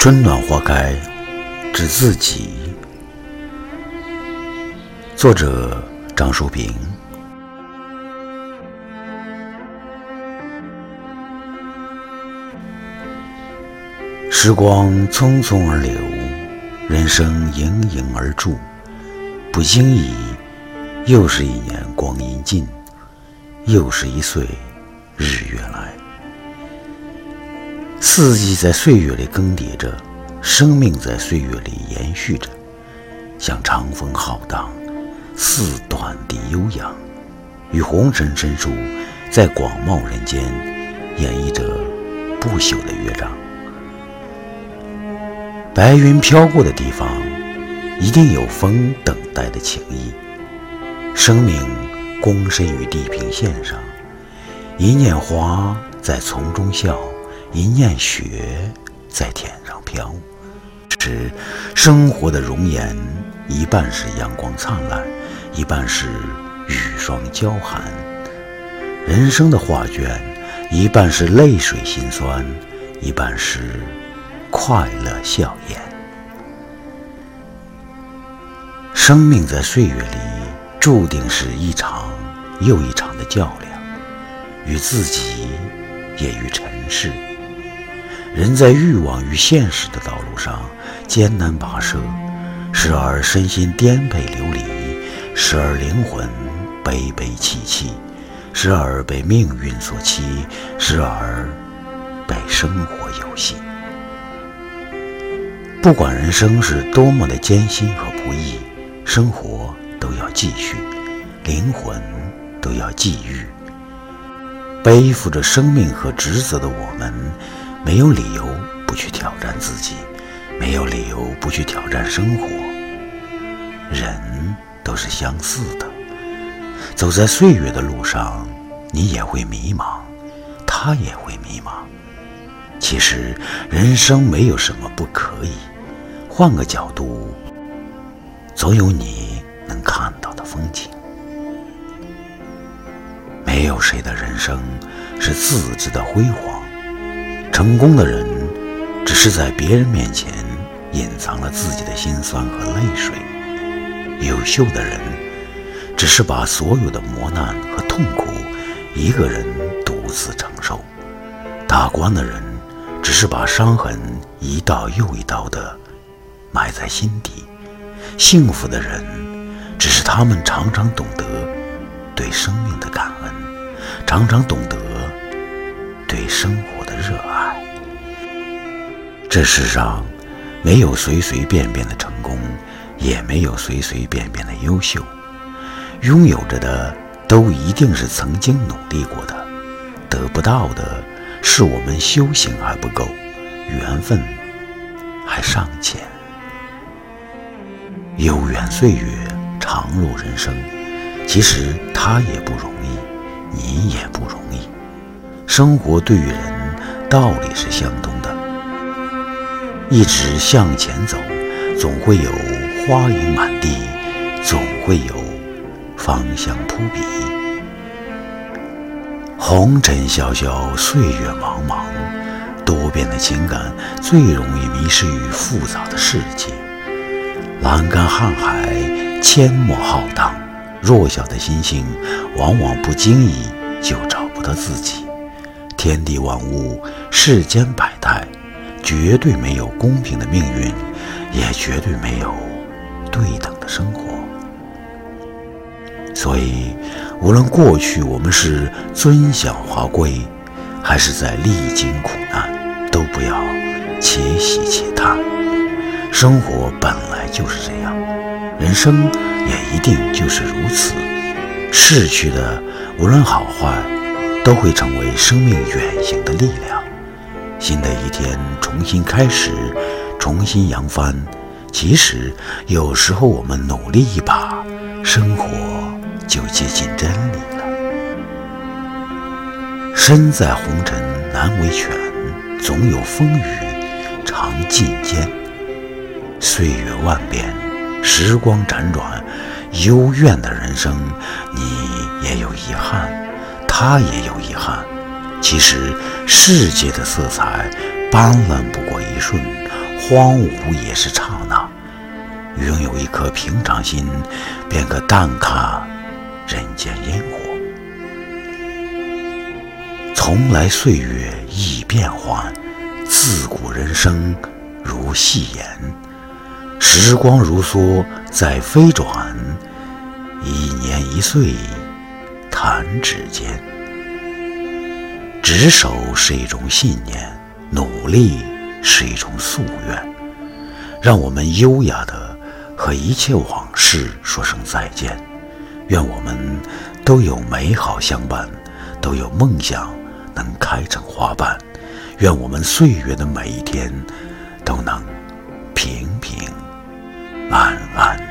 春暖花开，知自己。作者：张淑平。时光匆匆而流，人生盈盈而驻，不经意，又是一年光阴尽，又是一岁日月来。四季在岁月里更迭着，生命在岁月里延续着，像长风浩荡，似短笛悠扬，与红尘深处，在广袤人间演绎着不朽的乐章。白云飘过的地方，一定有风等待的情谊。生命躬身于地平线上，一念花在丛中笑。一念雪在天上飘，是生活的容颜，一半是阳光灿烂，一半是雨霜娇寒；人生的画卷，一半是泪水心酸，一半是快乐笑颜。生命在岁月里，注定是一场又一场的较量，与自己，也与尘世。人在欲望与现实的道路上艰难跋涉，时而身心颠沛流离，时而灵魂悲悲戚戚，时而被命运所欺，时而被生活游戏。不管人生是多么的艰辛和不易，生活都要继续，灵魂都要际遇。背负着生命和职责的我们。没有理由不去挑战自己，没有理由不去挑战生活。人都是相似的，走在岁月的路上，你也会迷茫，他也会迷茫。其实人生没有什么不可以，换个角度，总有你能看到的风景。没有谁的人生是自知的辉煌。成功的人，只是在别人面前隐藏了自己的心酸和泪水；优秀的人，只是把所有的磨难和痛苦一个人独自承受；大官的人，只是把伤痕一道又一道的埋在心底；幸福的人，只是他们常常懂得对生命的感恩，常常懂得对生活的热爱。这世上没有随随便便的成功，也没有随随便便的优秀。拥有着的都一定是曾经努力过的，得不到的是我们修行还不够，缘分还尚浅。悠远岁月，长路人生，其实他，也不容易。生活对于人，道理是相通的。一直向前走，总会有花影满地，总会有芳香扑鼻。红尘潇潇，岁月茫茫，多变的情感最容易迷失于复杂的世界。栏杆瀚海，阡陌浩荡，弱小的心性往往不经意就找不到自己。天地万物，世间百态。绝对没有公平的命运，也绝对没有对等的生活。所以，无论过去我们是尊享华贵，还是在历经苦难，都不要且喜且叹。生活本来就是这样，人生也一定就是如此。逝去的，无论好坏，都会成为生命远行的力量。新的一天，重新开始，重新扬帆。其实，有时候我们努力一把，生活就接近真理了。身在红尘难为权，总有风雨常进间。岁月万变，时光辗转，幽怨的人生，你也有遗憾，他也有遗憾。其实，世界的色彩斑斓不过一瞬，荒芜也是刹那。拥有一颗平常心，便可淡看人间烟火。从来岁月易变幻，自古人生如戏言。时光如梭在飞转，一年一岁弹指间。执手是一种信念，努力是一种夙愿。让我们优雅的和一切往事说声再见。愿我们都有美好相伴，都有梦想能开成花瓣。愿我们岁月的每一天都能平平安安。